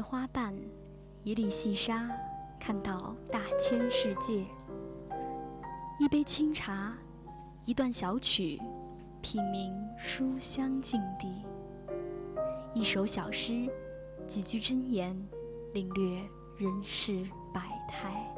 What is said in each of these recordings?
花瓣，一粒细沙，看到大千世界。一杯清茶，一段小曲，品茗书香境地。一首小诗，几句真言，领略人世百态。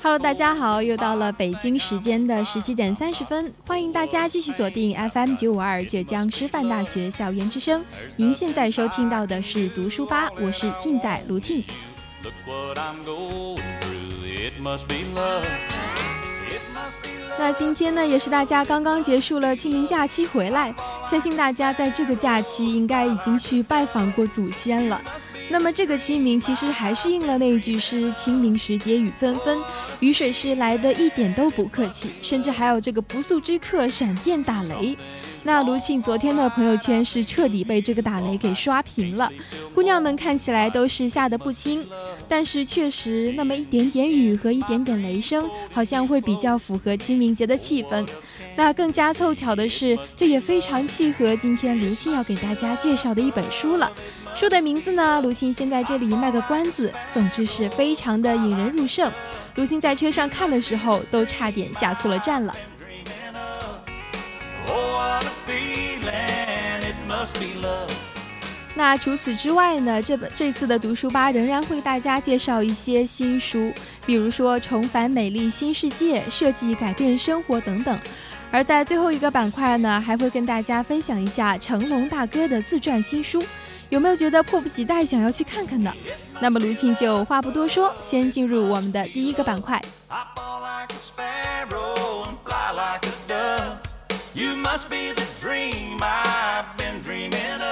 Hello，大家好，又到了北京时间的十七点三十分，欢迎大家继续锁定 FM 九五二浙江师范大学校园之声。您现在收听到的是读书吧，我是庆仔卢庆。那今天呢，也是大家刚刚结束了清明假期回来，相信大家在这个假期应该已经去拜访过祖先了。那么这个清明其实还是应了那一句诗：“清明时节雨纷纷，雨水是来的一点都不客气，甚至还有这个不速之客闪电打雷。”那卢庆昨天的朋友圈是彻底被这个打雷给刷屏了，姑娘们看起来都是吓得不轻。但是确实，那么一点点雨和一点点雷声，好像会比较符合清明节的气氛。那更加凑巧的是，这也非常契合今天卢庆要给大家介绍的一本书了。书的名字呢？卢沁先在这里卖个关子。总之是非常的引人入胜。卢沁在车上看的时候，都差点下错了站了。那除此之外呢？这本这次的读书吧仍然会大家介绍一些新书，比如说《重返美丽新世界》《设计改变生活》等等。而在最后一个板块呢，还会跟大家分享一下成龙大哥的自传新书。有没有觉得迫不及待想要去看看的？那么卢庆就话不多说，先进入我们的第一个板块。you must be the dream i've been dreaming of。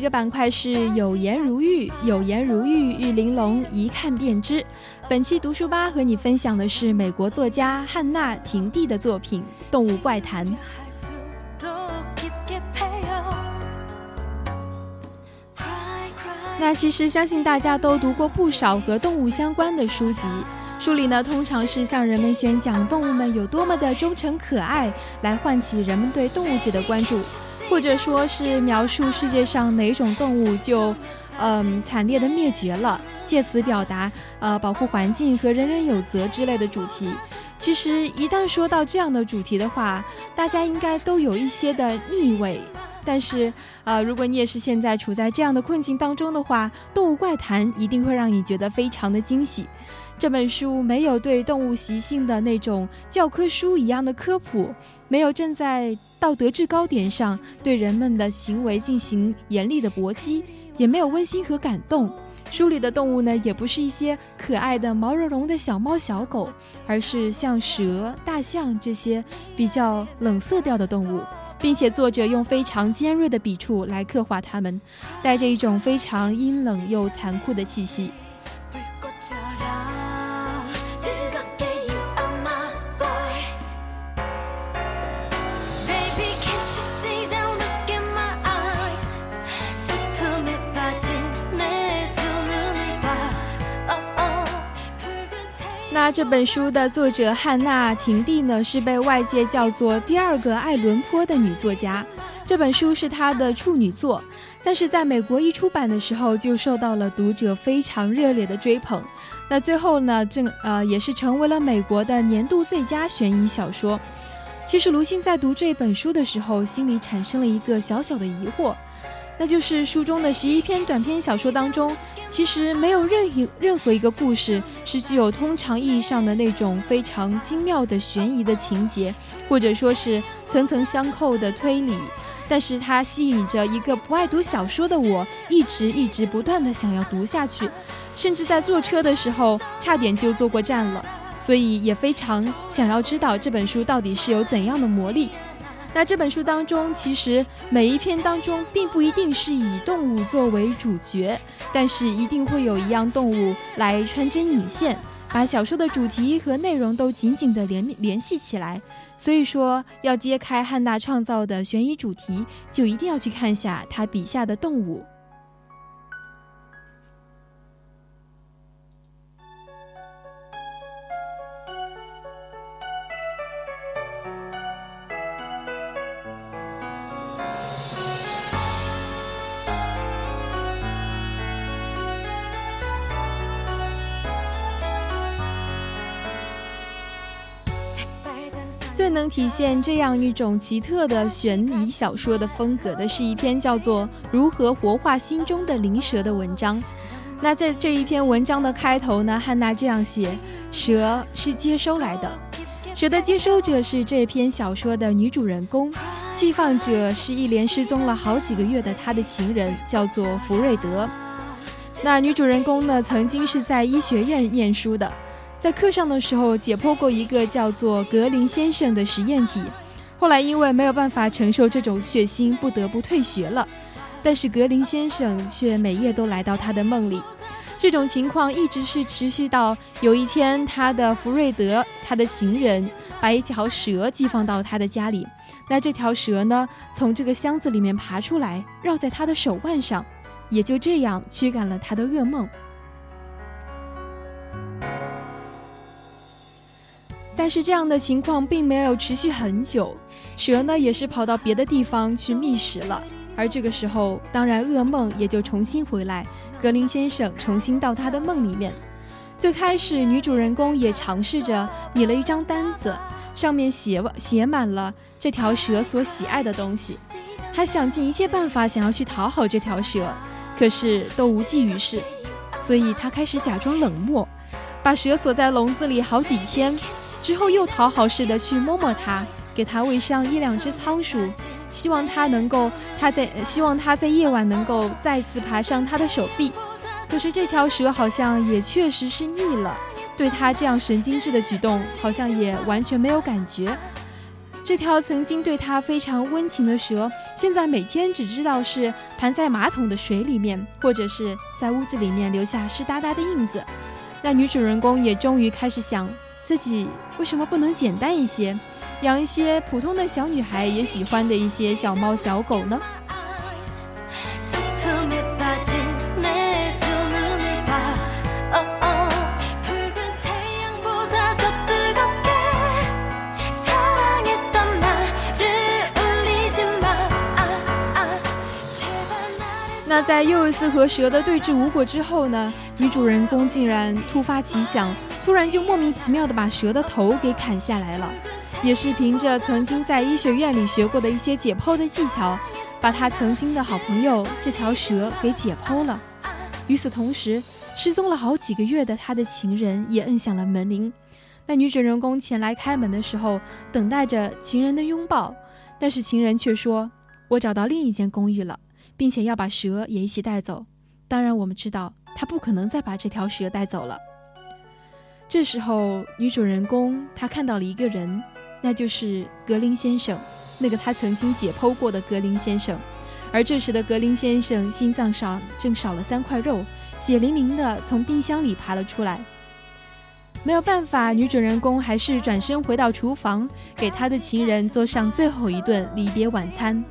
一个板块是有颜如玉，有颜如玉，玉玲珑，一看便知。本期读书吧和你分享的是美国作家汉娜·廷蒂的作品《动物怪谈》。那其实相信大家都读过不少和动物相关的书籍，书里呢通常是向人们宣讲动物们有多么的忠诚可爱，来唤起人们对动物界的关注。或者说是描述世界上哪种动物就，嗯，惨烈的灭绝了，借此表达呃保护环境和人人有责之类的主题。其实一旦说到这样的主题的话，大家应该都有一些的腻味。但是，呃，如果你也是现在处在这样的困境当中的话，《动物怪谈》一定会让你觉得非常的惊喜。这本书没有对动物习性的那种教科书一样的科普，没有站在道德制高点上对人们的行为进行严厉的搏击，也没有温馨和感动。书里的动物呢，也不是一些可爱的毛茸茸的小猫小狗，而是像蛇、大象这些比较冷色调的动物，并且作者用非常尖锐的笔触来刻画它们，带着一种非常阴冷又残酷的气息。这本书的作者汉娜·婷蒂呢，是被外界叫做第二个爱伦坡的女作家。这本书是她的处女作，但是在美国一出版的时候就受到了读者非常热烈的追捧。那最后呢，正呃也是成为了美国的年度最佳悬疑小说。其实卢鑫在读这本书的时候，心里产生了一个小小的疑惑，那就是书中的十一篇短篇小说当中，其实没有任一任何一个故事是具有通常意义上的那种非常精妙的悬疑的情节，或者说是层层相扣的推理。但是它吸引着一个不爱读小说的我，一直一直不断的想要读下去，甚至在坐车的时候差点就坐过站了，所以也非常想要知道这本书到底是有怎样的魔力。那这本书当中，其实每一篇当中并不一定是以动物作为主角，但是一定会有一样动物来穿针引线。把小说的主题和内容都紧紧的联联系起来，所以说要揭开汉娜创造的悬疑主题，就一定要去看下她笔下的动物。能体现这样一种奇特的悬疑小说的风格的是一篇叫做《如何活化心中的灵蛇》的文章。那在这一篇文章的开头呢，汉娜这样写：蛇是接收来的，蛇的接收者是这篇小说的女主人公，寄放者是一连失踪了好几个月的她的情人，叫做福瑞德。那女主人公呢，曾经是在医学院念书的。在课上的时候解剖过一个叫做格林先生的实验体，后来因为没有办法承受这种血腥，不得不退学了。但是格林先生却每夜都来到他的梦里。这种情况一直是持续到有一天，他的福瑞德，他的情人，把一条蛇寄放到他的家里。那这条蛇呢，从这个箱子里面爬出来，绕在他的手腕上，也就这样驱赶了他的噩梦。但是这样的情况并没有持续很久，蛇呢也是跑到别的地方去觅食了。而这个时候，当然噩梦也就重新回来，格林先生重新到他的梦里面。最开始，女主人公也尝试着拟了一张单子，上面写写满了这条蛇所喜爱的东西，她想尽一切办法想要去讨好这条蛇，可是都无济于事，所以她开始假装冷漠，把蛇锁在笼子里好几天。之后又讨好似的去摸摸它，给它喂上一两只仓鼠，希望它能够，它在希望它在夜晚能够再次爬上它的手臂。可是这条蛇好像也确实是腻了，对它这样神经质的举动，好像也完全没有感觉。这条曾经对它非常温情的蛇，现在每天只知道是盘在马桶的水里面，或者是在屋子里面留下湿哒哒的印子。那女主人公也终于开始想。自己为什么不能简单一些，养一些普通的小女孩也喜欢的一些小猫小狗呢？那在又一次和蛇的对峙无果之后呢？女主人公竟然突发奇想。突然就莫名其妙的把蛇的头给砍下来了，也是凭着曾经在医学院里学过的一些解剖的技巧，把他曾经的好朋友这条蛇给解剖了。与此同时，失踪了好几个月的他的情人也摁响了门铃。那女主人公前来开门的时候，等待着情人的拥抱，但是情人却说：“我找到另一间公寓了，并且要把蛇也一起带走。当然，我们知道他不可能再把这条蛇带走了。”这时候，女主人公她看到了一个人，那就是格林先生，那个她曾经解剖过的格林先生。而这时的格林先生心脏上正少了三块肉，血淋淋的从冰箱里爬了出来。没有办法，女主人公还是转身回到厨房，给她的情人做上最后一顿离别晚餐。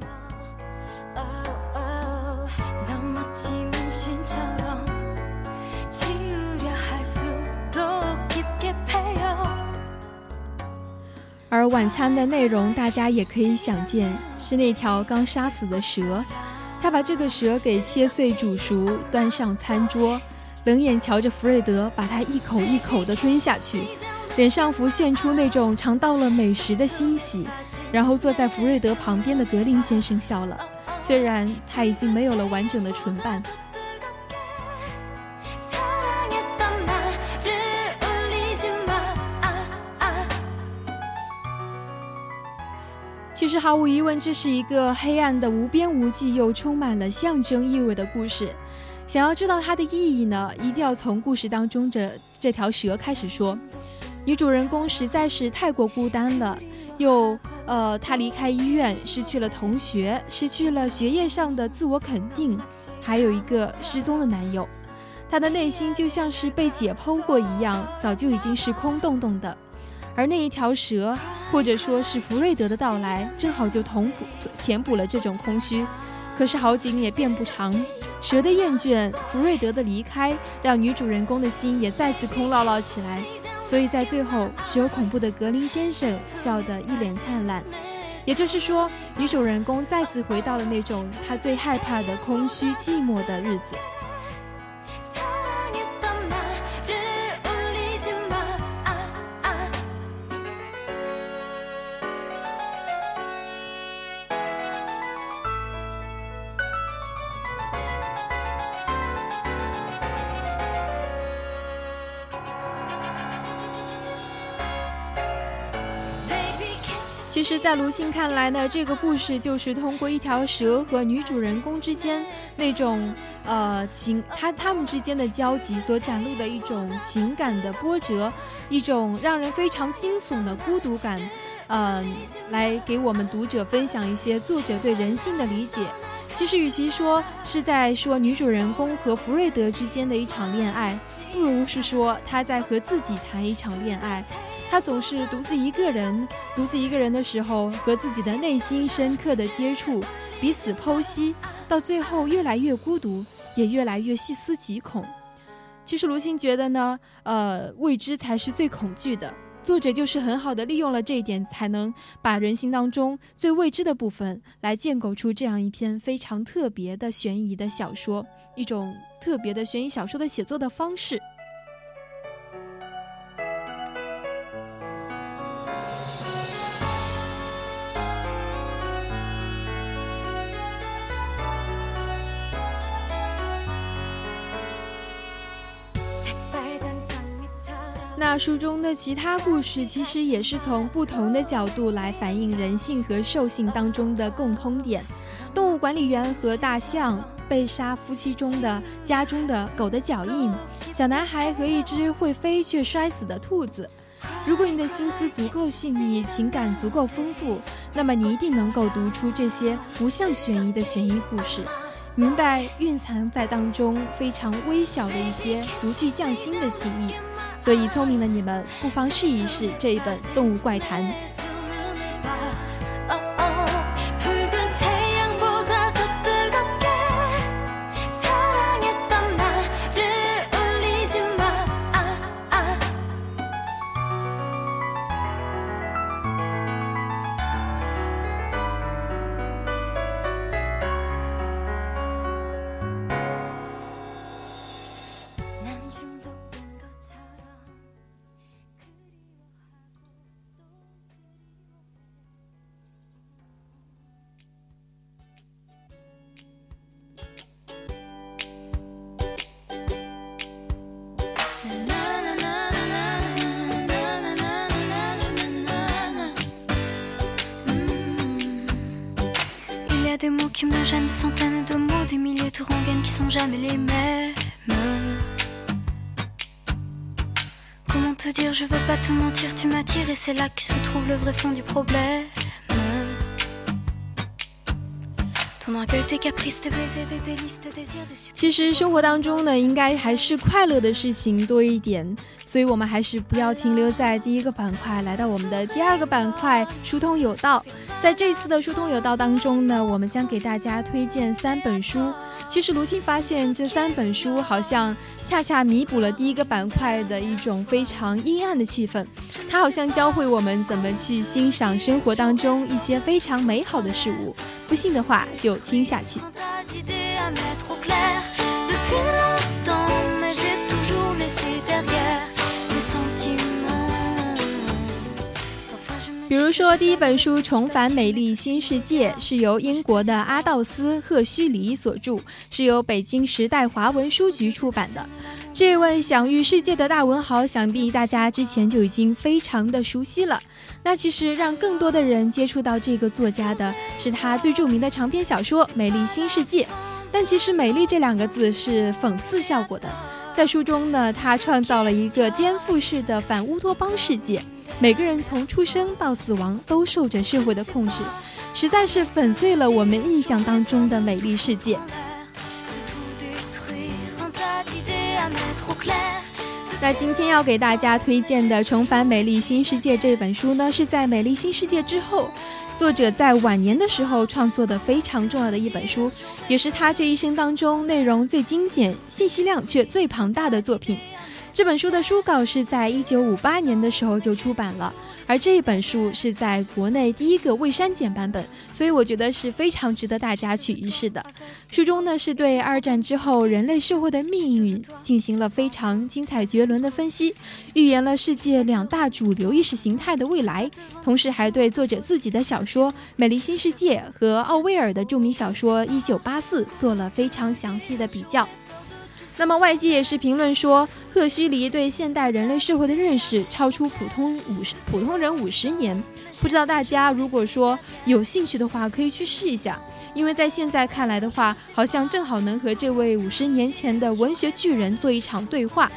而晚餐的内容，大家也可以想见，是那条刚杀死的蛇。他把这个蛇给切碎煮熟，端上餐桌，冷眼瞧着弗瑞德把它一口一口地吞下去，脸上浮现出那种尝到了美食的欣喜。然后坐在福瑞德旁边的格林先生笑了，虽然他已经没有了完整的唇瓣。毫无疑问，这是一个黑暗的、无边无际又充满了象征意味的故事。想要知道它的意义呢，一定要从故事当中的这条蛇开始说。女主人公实在是太过孤单了，又呃，她离开医院，失去了同学，失去了学业上的自我肯定，还有一个失踪的男友。她的内心就像是被解剖过一样，早就已经是空洞洞的。而那一条蛇，或者说是福瑞德的到来，正好就填补填补了这种空虚。可是好景也变不长，蛇的厌倦，福瑞德的离开，让女主人公的心也再次空落落起来。所以在最后，只有恐怖的格林先生笑得一脸灿烂。也就是说，女主人公再次回到了那种她最害怕的空虚、寂寞的日子。在卢信看来呢，这个故事就是通过一条蛇和女主人公之间那种呃情，他他们之间的交集所展露的一种情感的波折，一种让人非常惊悚的孤独感，嗯，来给我们读者分享一些作者对人性的理解。其实，与其说是在说女主人公和福瑞德之间的一场恋爱，不如是说他在和自己谈一场恋爱。他总是独自一个人，独自一个人的时候，和自己的内心深刻的接触，彼此剖析，到最后越来越孤独，也越来越细思极恐。其实卢星觉得呢，呃，未知才是最恐惧的。作者就是很好的利用了这一点，才能把人心当中最未知的部分，来建构出这样一篇非常特别的悬疑的小说，一种特别的悬疑小说的写作的方式。那书中的其他故事，其实也是从不同的角度来反映人性和兽性当中的共通点。动物管理员和大象，被杀夫妻中的家中的狗的脚印，小男孩和一只会飞却摔死的兔子。如果你的心思足够细腻，情感足够丰富，那么你一定能够读出这些不像悬疑的悬疑故事，明白蕴藏在当中非常微小的一些独具匠心的心意。所以，聪明的你们不妨试一试这一本《动物怪谈》。prochaine centaine de mots, des milliers de rengaines qui sont jamais les mêmes. Comment te dire, je veux pas te mentir, tu m'attires et c'est là que se trouve le vrai fond du problème. 其实生活当中呢，应该还是快乐的事情多一点，所以我们还是不要停留在第一个板块，来到我们的第二个板块——疏通有道。在这次的疏通有道当中呢，我们将给大家推荐三本书。其实卢青发现这三本书好像恰恰弥补了第一个板块的一种非常阴暗的气氛，它好像教会我们怎么去欣赏生活当中一些非常美好的事物。不信的话就听下去。比如说，第一本书《重返美丽新世界》是由英国的阿道斯·赫胥黎所著，是由北京时代华文书局出版的。这位享誉世界的大文豪，想必大家之前就已经非常的熟悉了。那其实让更多的人接触到这个作家的是他最著名的长篇小说《美丽新世界》。但其实“美丽”这两个字是讽刺效果的。在书中呢，他创造了一个颠覆式的反乌托邦世界，每个人从出生到死亡都受着社会的控制，实在是粉碎了我们印象当中的美丽世界。那今天要给大家推荐的《重返美丽新世界》这本书呢，是在《美丽新世界》之后，作者在晚年的时候创作的非常重要的一本书，也是他这一生当中内容最精简、信息量却最庞大的作品。这本书的书稿是在一九五八年的时候就出版了。而这一本书是在国内第一个未删减版本，所以我觉得是非常值得大家去一试的。书中呢是对二战之后人类社会的命运进行了非常精彩绝伦的分析，预言了世界两大主流意识形态的未来，同时还对作者自己的小说《美丽新世界》和奥威尔的著名小说《一九八四》做了非常详细的比较。那么外界也是评论说，赫胥黎对现代人类社会的认识超出普通五十普通人五十年。不知道大家如果说有兴趣的话，可以去试一下，因为在现在看来的话，好像正好能和这位五十年前的文学巨人做一场对话。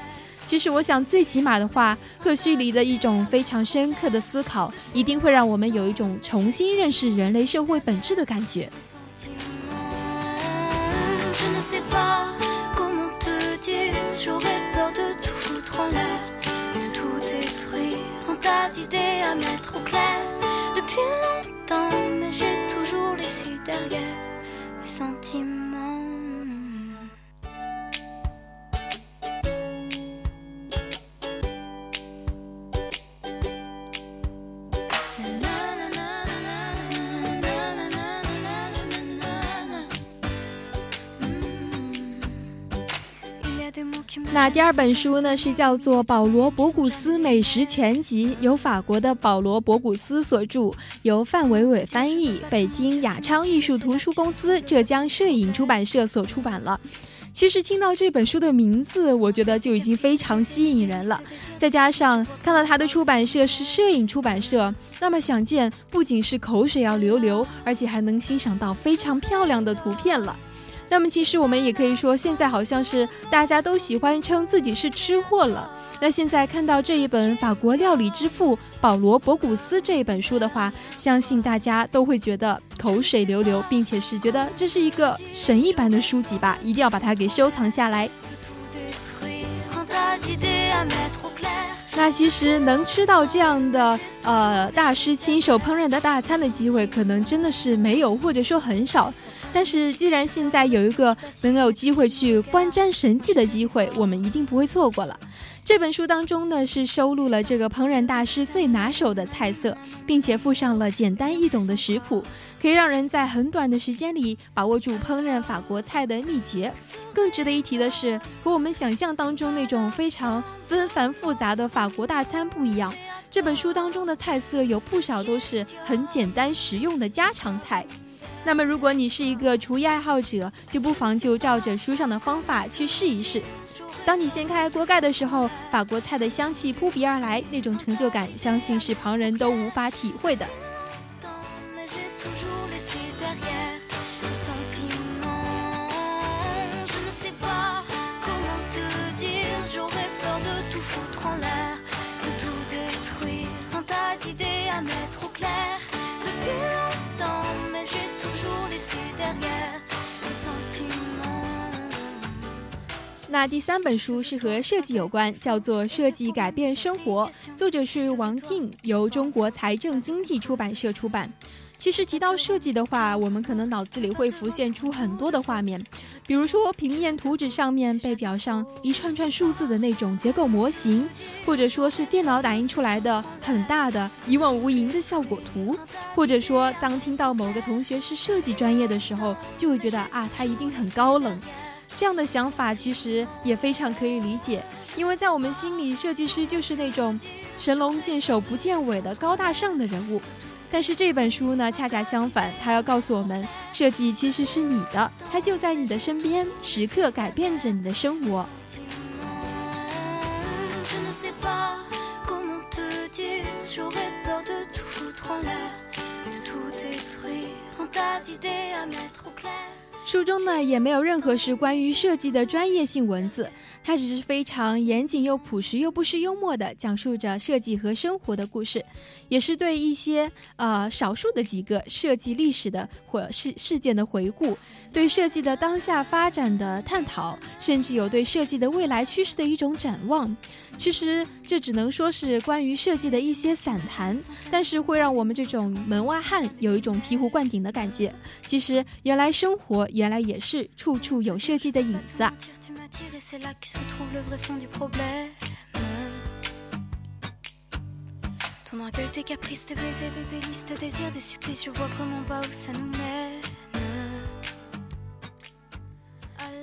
其实我想，最起码的话，赫胥黎的一种非常深刻的思考，一定会让我们有一种重新认识人类社会本质的感觉。J'aurais peur de tout foutre en l'air, de tout détruire, un tas d'idées à mettre au clair. Depuis longtemps, mais j'ai toujours laissé derrière les sentiments. 那第二本书呢，是叫做《保罗·博古斯美食全集》，由法国的保罗·博古斯所著，由范伟伟翻译，北京雅昌艺术图书公司、浙江摄影出版社所出版了。其实听到这本书的名字，我觉得就已经非常吸引人了。再加上看到它的出版社是摄影出版社，那么想见不仅是口水要流流，而且还能欣赏到非常漂亮的图片了。那么其实我们也可以说，现在好像是大家都喜欢称自己是吃货了。那现在看到这一本法国料理之父保罗·博古斯这一本书的话，相信大家都会觉得口水流流，并且是觉得这是一个神一般的书籍吧，一定要把它给收藏下来。那其实能吃到这样的呃大师亲手烹饪的大餐的机会，可能真的是没有，或者说很少。但是，既然现在有一个能有机会去观瞻神迹的机会，我们一定不会错过了。这本书当中呢，是收录了这个烹饪大师最拿手的菜色，并且附上了简单易懂的食谱，可以让人在很短的时间里把握住烹饪法国菜的秘诀。更值得一提的是，和我们想象当中那种非常纷繁复杂的法国大餐不一样，这本书当中的菜色有不少都是很简单实用的家常菜。那么，如果你是一个厨艺爱好者，就不妨就照着书上的方法去试一试。当你掀开锅盖的时候，法国菜的香气扑鼻而来，那种成就感，相信是旁人都无法体会的。那第三本书是和设计有关，叫做《设计改变生活》，作者是王静，由中国财政经济出版社出版。其实提到设计的话，我们可能脑子里会浮现出很多的画面，比如说平面图纸上面被裱上一串串数字的那种结构模型，或者说是电脑打印出来的很大的一望无垠的效果图，或者说当听到某个同学是设计专业的时候，就会觉得啊，他一定很高冷。这样的想法其实也非常可以理解，因为在我们心里，设计师就是那种神龙见首不见尾的高大上的人物。但是这本书呢，恰恰相反，它要告诉我们，设计其实是你的，它就在你的身边，时刻改变着你的生活。书中呢也没有任何是关于设计的专业性文字，它只是非常严谨又朴实又不失幽默的讲述着设计和生活的故事，也是对一些呃少数的几个设计历史的或事事件的回顾，对设计的当下发展的探讨，甚至有对设计的未来趋势的一种展望。其实这只能说是关于设计的一些散谈，但是会让我们这种门外汉有一种醍醐灌顶的感觉。其实原来生活原来也是处处有设计的影子啊。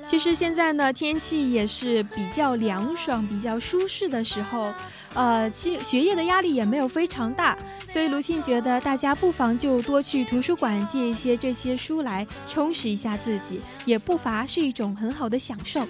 其实现在呢，天气也是比较凉爽、比较舒适的时候，呃，其学业的压力也没有非常大，所以卢沁觉得大家不妨就多去图书馆借一些这些书来充实一下自己，也不乏是一种很好的享受。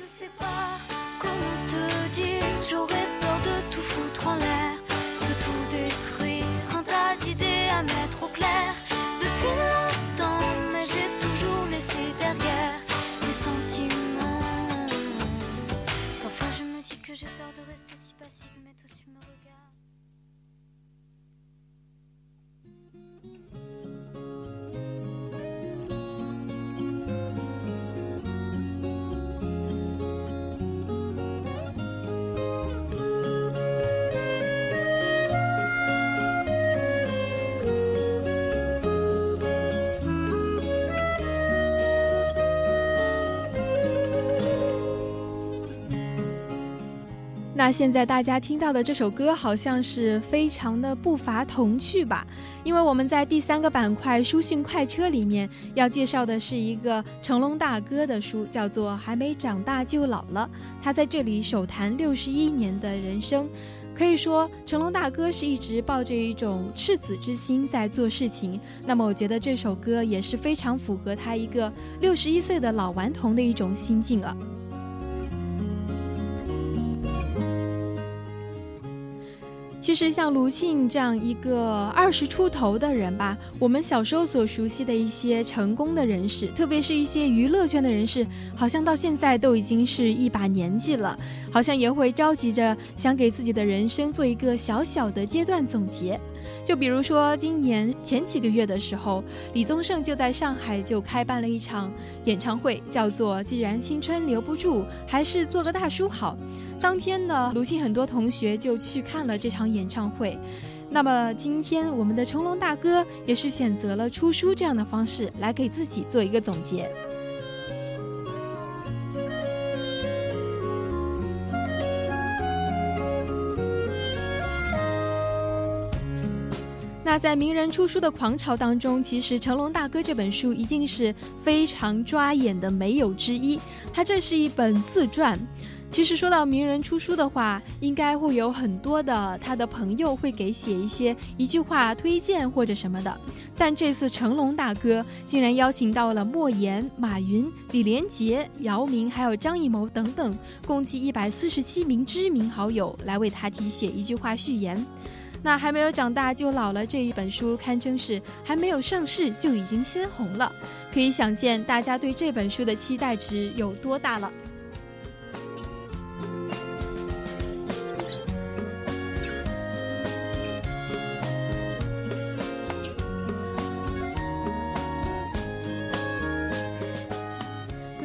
j'ai tort de rester si passive, mais tout de suite. 那现在大家听到的这首歌，好像是非常的不乏童趣吧？因为我们在第三个板块书讯快车里面要介绍的是一个成龙大哥的书，叫做《还没长大就老了》。他在这里首谈六十一年的人生，可以说成龙大哥是一直抱着一种赤子之心在做事情。那么我觉得这首歌也是非常符合他一个六十一岁的老顽童的一种心境了。其实像卢信这样一个二十出头的人吧，我们小时候所熟悉的一些成功的人士，特别是一些娱乐圈的人士，好像到现在都已经是一把年纪了，好像也会着急着想给自己的人生做一个小小的阶段总结。就比如说今年前几个月的时候，李宗盛就在上海就开办了一场演唱会，叫做《既然青春留不住，还是做个大叔好》。当天呢，鲁迅很多同学就去看了这场演唱会。那么今天我们的成龙大哥也是选择了出书这样的方式来给自己做一个总结。在名人出书的狂潮当中，其实成龙大哥这本书一定是非常抓眼的没有之一。他这是一本自传。其实说到名人出书的话，应该会有很多的他的朋友会给写一些一句话推荐或者什么的。但这次成龙大哥竟然邀请到了莫言、马云、李连杰、姚明，还有张艺谋等等，共计一百四十七名知名好友来为他题写一句话序言。那还没有长大就老了这一本书，堪称是还没有上市就已经先红了，可以想见大家对这本书的期待值有多大了。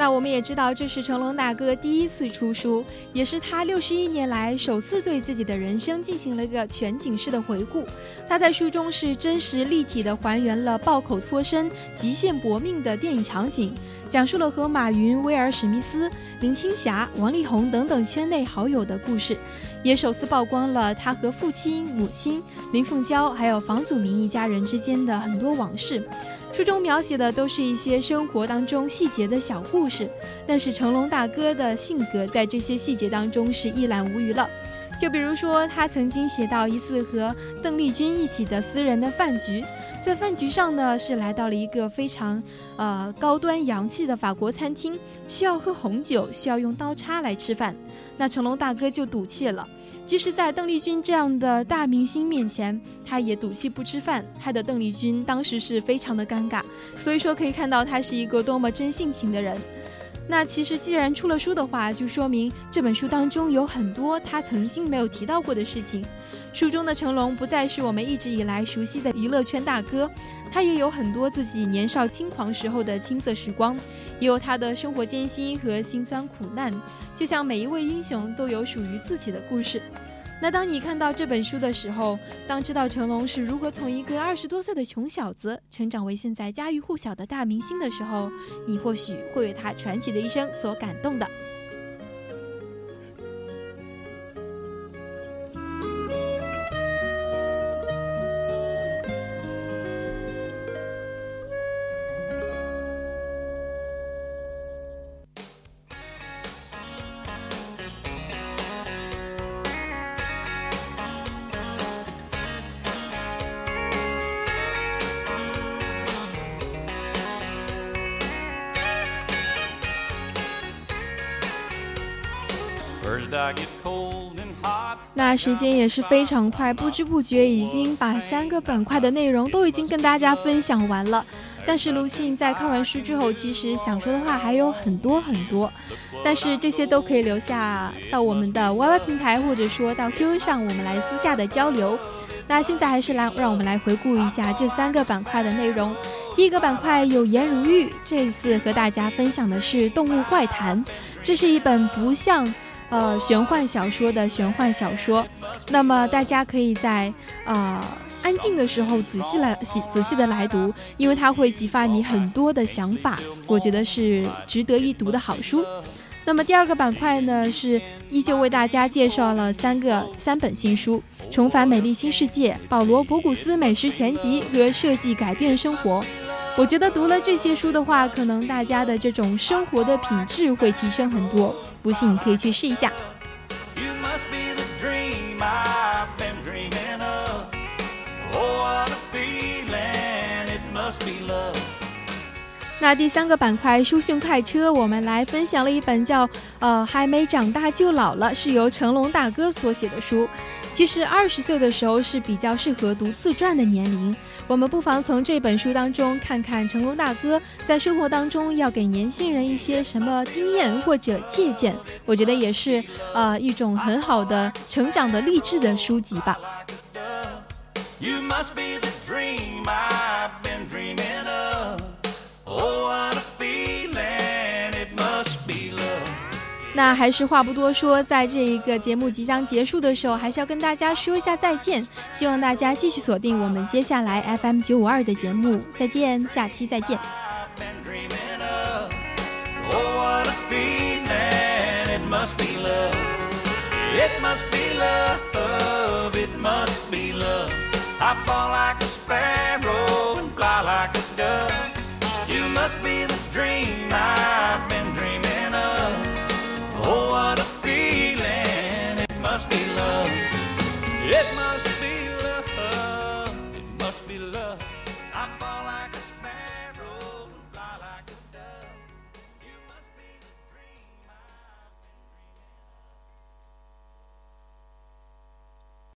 那我们也知道，这是成龙大哥第一次出书，也是他六十一年来首次对自己的人生进行了一个全景式的回顾。他在书中是真实立体的还原了爆口脱身、极限搏命的电影场景，讲述了和马云、威尔史密斯、林青霞、王力宏等等圈内好友的故事，也首次曝光了他和父亲、母亲林凤娇还有房祖名一家人之间的很多往事。书中描写的都是一些生活当中细节的小故事，但是成龙大哥的性格在这些细节当中是一览无余了。就比如说，他曾经写到一次和邓丽君一起的私人的饭局，在饭局上呢，是来到了一个非常呃高端洋气的法国餐厅，需要喝红酒，需要用刀叉来吃饭。那成龙大哥就赌气了，即使在邓丽君这样的大明星面前，他也赌气不吃饭，害得邓丽君当时是非常的尴尬。所以说，可以看到他是一个多么真性情的人。那其实，既然出了书的话，就说明这本书当中有很多他曾经没有提到过的事情。书中的成龙不再是我们一直以来熟悉的娱乐圈大哥，他也有很多自己年少轻狂时候的青涩时光，也有他的生活艰辛和辛酸苦难。就像每一位英雄都有属于自己的故事。那当你看到这本书的时候，当知道成龙是如何从一个二十多岁的穷小子成长为现在家喻户晓的大明星的时候，你或许会为他传奇的一生所感动的。那时间也是非常快，不知不觉已经把三个板块的内容都已经跟大家分享完了。但是卢庆在看完书之后，其实想说的话还有很多很多，但是这些都可以留下到我们的 YY 平台，或者说到 QQ 上，我们来私下的交流。那现在还是来让我们来回顾一下这三个板块的内容。第一个板块有颜如玉，这次和大家分享的是《动物怪谈》，这是一本不像。呃，玄幻小说的玄幻小说，那么大家可以在呃安静的时候仔细来细仔细的来读，因为它会激发你很多的想法，我觉得是值得一读的好书。那么第二个板块呢，是依旧为大家介绍了三个三本新书：《重返美丽新世界》、《保罗·博古斯美食全集》和《设计改变生活》。我觉得读了这些书的话，可能大家的这种生活的品质会提升很多。不信你可以去试一下。那第三个板块书讯快车，我们来分享了一本叫《呃还没长大就老了》，是由成龙大哥所写的？书。其实二十岁的？时候是比较适合读自传的？年龄。我们不妨从这本书当中看看成功大哥在生活当中要给年轻人一些什么经验或者借鉴，我觉得也是呃一种很好的成长的励志的书籍吧。那还是话不多说，在这一个节目即将结束的时候，还是要跟大家说一下再见。希望大家继续锁定我们接下来 FM 九五二的节目，再见，下期再见。It must be